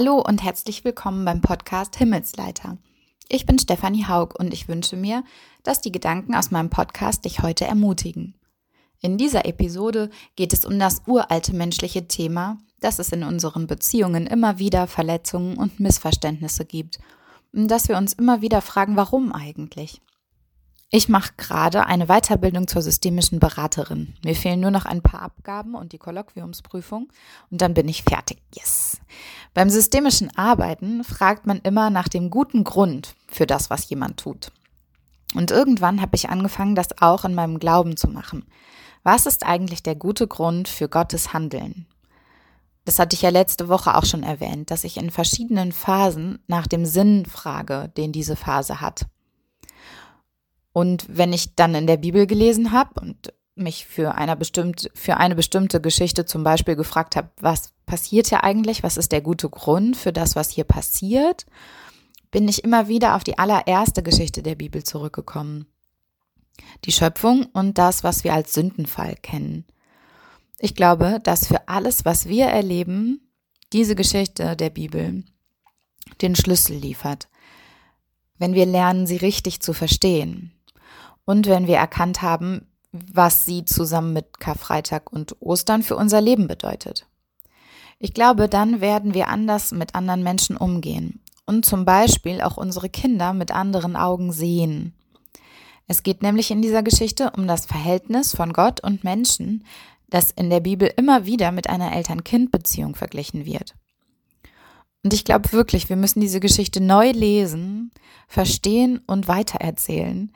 Hallo und herzlich willkommen beim Podcast Himmelsleiter. Ich bin Stefanie Haug und ich wünsche mir, dass die Gedanken aus meinem Podcast dich heute ermutigen. In dieser Episode geht es um das uralte menschliche Thema, dass es in unseren Beziehungen immer wieder Verletzungen und Missverständnisse gibt und dass wir uns immer wieder fragen, warum eigentlich. Ich mache gerade eine Weiterbildung zur systemischen Beraterin. Mir fehlen nur noch ein paar Abgaben und die Kolloquiumsprüfung und dann bin ich fertig. Yes. Beim systemischen Arbeiten fragt man immer nach dem guten Grund für das, was jemand tut. Und irgendwann habe ich angefangen, das auch in meinem Glauben zu machen. Was ist eigentlich der gute Grund für Gottes Handeln? Das hatte ich ja letzte Woche auch schon erwähnt, dass ich in verschiedenen Phasen nach dem Sinn frage, den diese Phase hat. Und wenn ich dann in der Bibel gelesen habe und mich für eine, bestimmte, für eine bestimmte Geschichte zum Beispiel gefragt habe, was passiert hier eigentlich, was ist der gute Grund für das, was hier passiert, bin ich immer wieder auf die allererste Geschichte der Bibel zurückgekommen. Die Schöpfung und das, was wir als Sündenfall kennen. Ich glaube, dass für alles, was wir erleben, diese Geschichte der Bibel den Schlüssel liefert, wenn wir lernen, sie richtig zu verstehen. Und wenn wir erkannt haben, was sie zusammen mit Karfreitag und Ostern für unser Leben bedeutet. Ich glaube, dann werden wir anders mit anderen Menschen umgehen und zum Beispiel auch unsere Kinder mit anderen Augen sehen. Es geht nämlich in dieser Geschichte um das Verhältnis von Gott und Menschen, das in der Bibel immer wieder mit einer Eltern-Kind-Beziehung verglichen wird. Und ich glaube wirklich, wir müssen diese Geschichte neu lesen, verstehen und weitererzählen,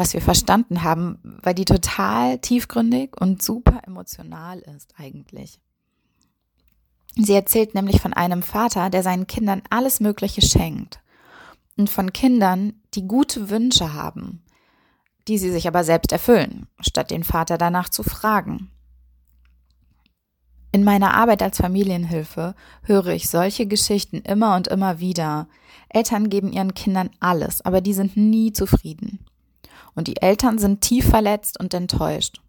was wir verstanden haben, weil die total tiefgründig und super emotional ist eigentlich. Sie erzählt nämlich von einem Vater, der seinen Kindern alles Mögliche schenkt und von Kindern, die gute Wünsche haben, die sie sich aber selbst erfüllen, statt den Vater danach zu fragen. In meiner Arbeit als Familienhilfe höre ich solche Geschichten immer und immer wieder. Eltern geben ihren Kindern alles, aber die sind nie zufrieden. Und die Eltern sind tief verletzt und enttäuscht.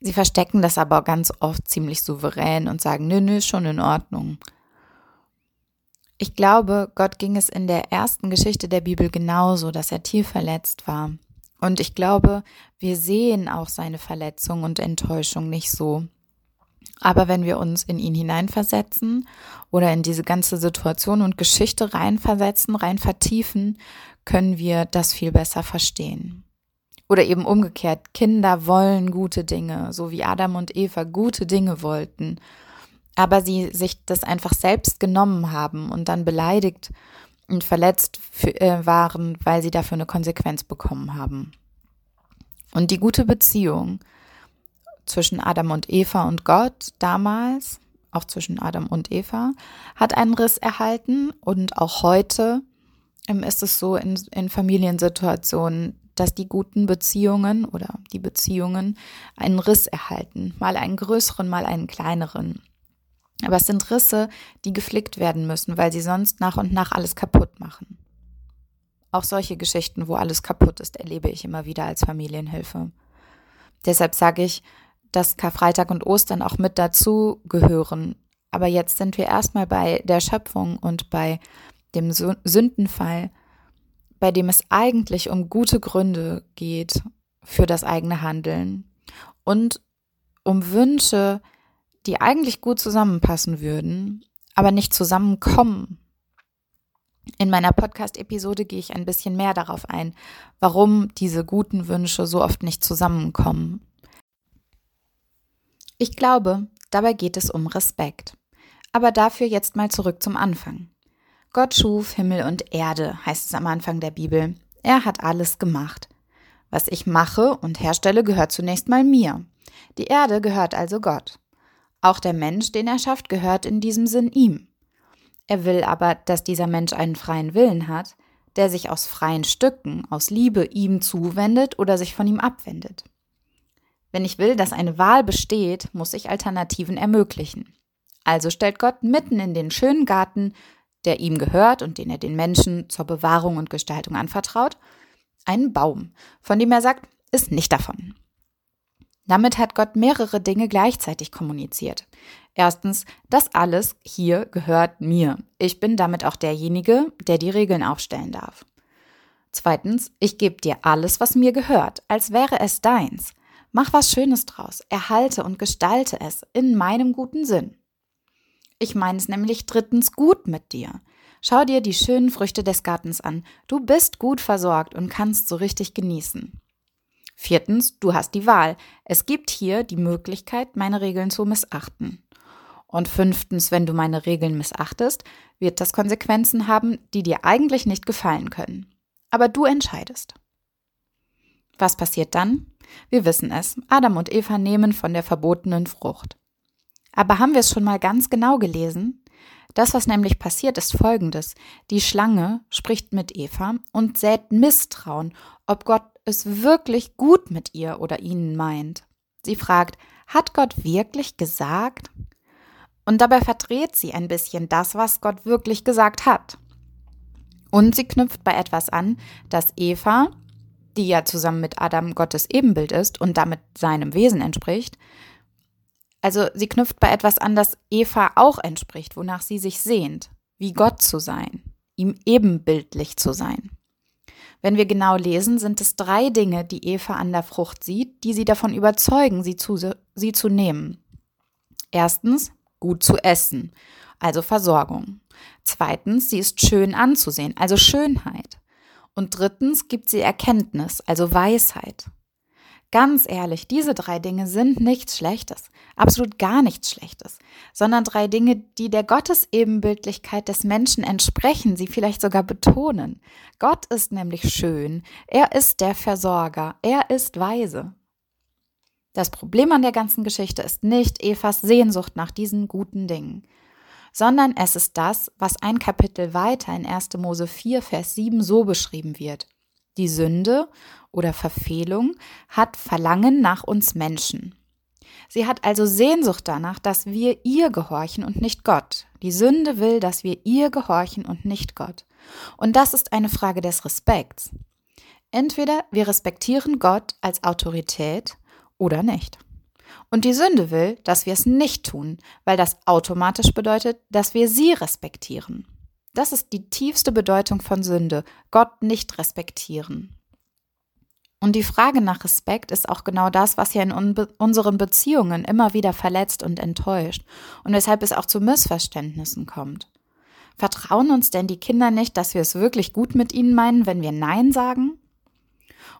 Sie verstecken das aber ganz oft ziemlich souverän und sagen, nö, nö, schon in Ordnung. Ich glaube, Gott ging es in der ersten Geschichte der Bibel genauso, dass er tief verletzt war. Und ich glaube, wir sehen auch seine Verletzung und Enttäuschung nicht so. Aber wenn wir uns in ihn hineinversetzen oder in diese ganze Situation und Geschichte reinversetzen, rein vertiefen, können wir das viel besser verstehen. Oder eben umgekehrt, Kinder wollen gute Dinge, so wie Adam und Eva gute Dinge wollten, aber sie sich das einfach selbst genommen haben und dann beleidigt und verletzt für, äh, waren, weil sie dafür eine Konsequenz bekommen haben. Und die gute Beziehung zwischen Adam und Eva und Gott damals, auch zwischen Adam und Eva, hat einen Riss erhalten und auch heute ähm, ist es so in, in Familiensituationen, dass die guten Beziehungen oder die Beziehungen einen Riss erhalten, mal einen größeren, mal einen kleineren. Aber es sind Risse, die geflickt werden müssen, weil sie sonst nach und nach alles kaputt machen. Auch solche Geschichten, wo alles kaputt ist, erlebe ich immer wieder als Familienhilfe. Deshalb sage ich, dass Karfreitag und Ostern auch mit dazu gehören. Aber jetzt sind wir erstmal bei der Schöpfung und bei dem Sündenfall bei dem es eigentlich um gute Gründe geht für das eigene Handeln und um Wünsche, die eigentlich gut zusammenpassen würden, aber nicht zusammenkommen. In meiner Podcast-Episode gehe ich ein bisschen mehr darauf ein, warum diese guten Wünsche so oft nicht zusammenkommen. Ich glaube, dabei geht es um Respekt. Aber dafür jetzt mal zurück zum Anfang. Gott schuf Himmel und Erde, heißt es am Anfang der Bibel. Er hat alles gemacht. Was ich mache und herstelle, gehört zunächst mal mir. Die Erde gehört also Gott. Auch der Mensch, den er schafft, gehört in diesem Sinn ihm. Er will aber, dass dieser Mensch einen freien Willen hat, der sich aus freien Stücken, aus Liebe ihm zuwendet oder sich von ihm abwendet. Wenn ich will, dass eine Wahl besteht, muss ich Alternativen ermöglichen. Also stellt Gott mitten in den schönen Garten der ihm gehört und den er den Menschen zur Bewahrung und Gestaltung anvertraut, einen Baum, von dem er sagt, ist nicht davon. Damit hat Gott mehrere Dinge gleichzeitig kommuniziert. Erstens, das alles hier gehört mir. Ich bin damit auch derjenige, der die Regeln aufstellen darf. Zweitens, ich gebe dir alles, was mir gehört, als wäre es deins. Mach was Schönes draus, erhalte und gestalte es in meinem guten Sinn. Ich meine es nämlich drittens gut mit dir. Schau dir die schönen Früchte des Gartens an. Du bist gut versorgt und kannst so richtig genießen. Viertens, du hast die Wahl. Es gibt hier die Möglichkeit, meine Regeln zu missachten. Und fünftens, wenn du meine Regeln missachtest, wird das Konsequenzen haben, die dir eigentlich nicht gefallen können. Aber du entscheidest. Was passiert dann? Wir wissen es. Adam und Eva nehmen von der verbotenen Frucht. Aber haben wir es schon mal ganz genau gelesen? Das, was nämlich passiert, ist folgendes. Die Schlange spricht mit Eva und sät Misstrauen, ob Gott es wirklich gut mit ihr oder ihnen meint. Sie fragt, hat Gott wirklich gesagt? Und dabei verdreht sie ein bisschen das, was Gott wirklich gesagt hat. Und sie knüpft bei etwas an, dass Eva, die ja zusammen mit Adam Gottes Ebenbild ist und damit seinem Wesen entspricht, also sie knüpft bei etwas an, das Eva auch entspricht, wonach sie sich sehnt, wie Gott zu sein, ihm ebenbildlich zu sein. Wenn wir genau lesen, sind es drei Dinge, die Eva an der Frucht sieht, die sie davon überzeugen, sie zu, sie zu nehmen. Erstens, gut zu essen, also Versorgung. Zweitens, sie ist schön anzusehen, also Schönheit. Und drittens gibt sie Erkenntnis, also Weisheit. Ganz ehrlich, diese drei Dinge sind nichts Schlechtes, absolut gar nichts Schlechtes, sondern drei Dinge, die der Gottesebenbildlichkeit des Menschen entsprechen, sie vielleicht sogar betonen. Gott ist nämlich schön, er ist der Versorger, er ist weise. Das Problem an der ganzen Geschichte ist nicht Evas Sehnsucht nach diesen guten Dingen, sondern es ist das, was ein Kapitel weiter in 1. Mose 4, Vers 7 so beschrieben wird. Die Sünde oder Verfehlung hat Verlangen nach uns Menschen. Sie hat also Sehnsucht danach, dass wir ihr gehorchen und nicht Gott. Die Sünde will, dass wir ihr gehorchen und nicht Gott. Und das ist eine Frage des Respekts. Entweder wir respektieren Gott als Autorität oder nicht. Und die Sünde will, dass wir es nicht tun, weil das automatisch bedeutet, dass wir sie respektieren. Das ist die tiefste Bedeutung von Sünde, Gott nicht respektieren. Und die Frage nach Respekt ist auch genau das, was ja in unseren Beziehungen immer wieder verletzt und enttäuscht und weshalb es auch zu Missverständnissen kommt. Vertrauen uns denn die Kinder nicht, dass wir es wirklich gut mit ihnen meinen, wenn wir Nein sagen?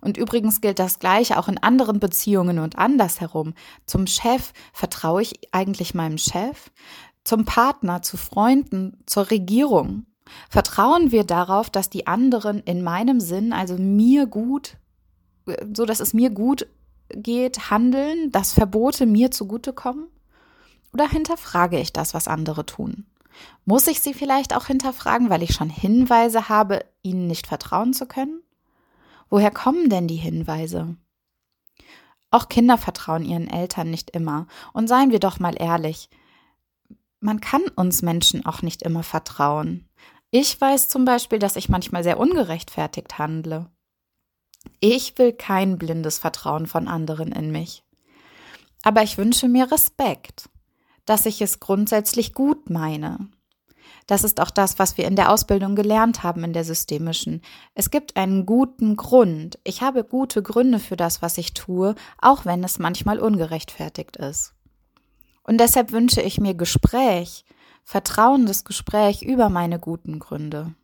Und übrigens gilt das Gleiche auch in anderen Beziehungen und andersherum. Zum Chef vertraue ich eigentlich meinem Chef? Zum Partner, zu Freunden, zur Regierung? Vertrauen wir darauf, dass die anderen in meinem Sinn, also mir gut, so dass es mir gut geht, handeln, dass Verbote mir zugutekommen? Oder hinterfrage ich das, was andere tun? Muss ich sie vielleicht auch hinterfragen, weil ich schon Hinweise habe, ihnen nicht vertrauen zu können? Woher kommen denn die Hinweise? Auch Kinder vertrauen ihren Eltern nicht immer. Und seien wir doch mal ehrlich, man kann uns Menschen auch nicht immer vertrauen. Ich weiß zum Beispiel, dass ich manchmal sehr ungerechtfertigt handle. Ich will kein blindes Vertrauen von anderen in mich. Aber ich wünsche mir Respekt, dass ich es grundsätzlich gut meine, das ist auch das, was wir in der Ausbildung gelernt haben in der systemischen. Es gibt einen guten Grund. Ich habe gute Gründe für das, was ich tue, auch wenn es manchmal ungerechtfertigt ist. Und deshalb wünsche ich mir Gespräch, vertrauendes Gespräch über meine guten Gründe.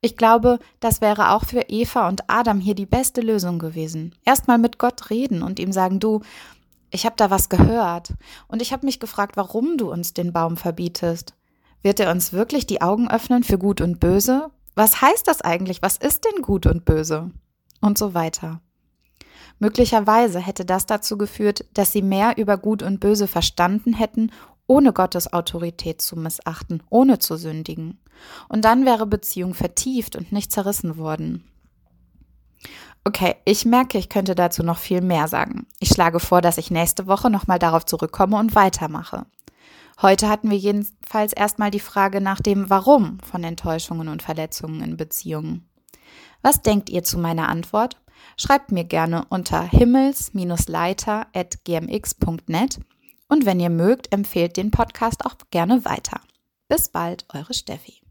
Ich glaube, das wäre auch für Eva und Adam hier die beste Lösung gewesen. Erstmal mit Gott reden und ihm sagen, du, ich habe da was gehört und ich habe mich gefragt, warum du uns den Baum verbietest. Wird er uns wirklich die Augen öffnen für Gut und Böse? Was heißt das eigentlich? Was ist denn Gut und Böse? Und so weiter. Möglicherweise hätte das dazu geführt, dass sie mehr über Gut und Böse verstanden hätten, ohne Gottes Autorität zu missachten, ohne zu sündigen. Und dann wäre Beziehung vertieft und nicht zerrissen worden. Okay, ich merke, ich könnte dazu noch viel mehr sagen. Ich schlage vor, dass ich nächste Woche nochmal darauf zurückkomme und weitermache. Heute hatten wir jedenfalls erstmal die Frage nach dem Warum von Enttäuschungen und Verletzungen in Beziehungen. Was denkt ihr zu meiner Antwort? Schreibt mir gerne unter himmels-leiter.gmx.net und wenn ihr mögt, empfehlt den Podcast auch gerne weiter. Bis bald, eure Steffi.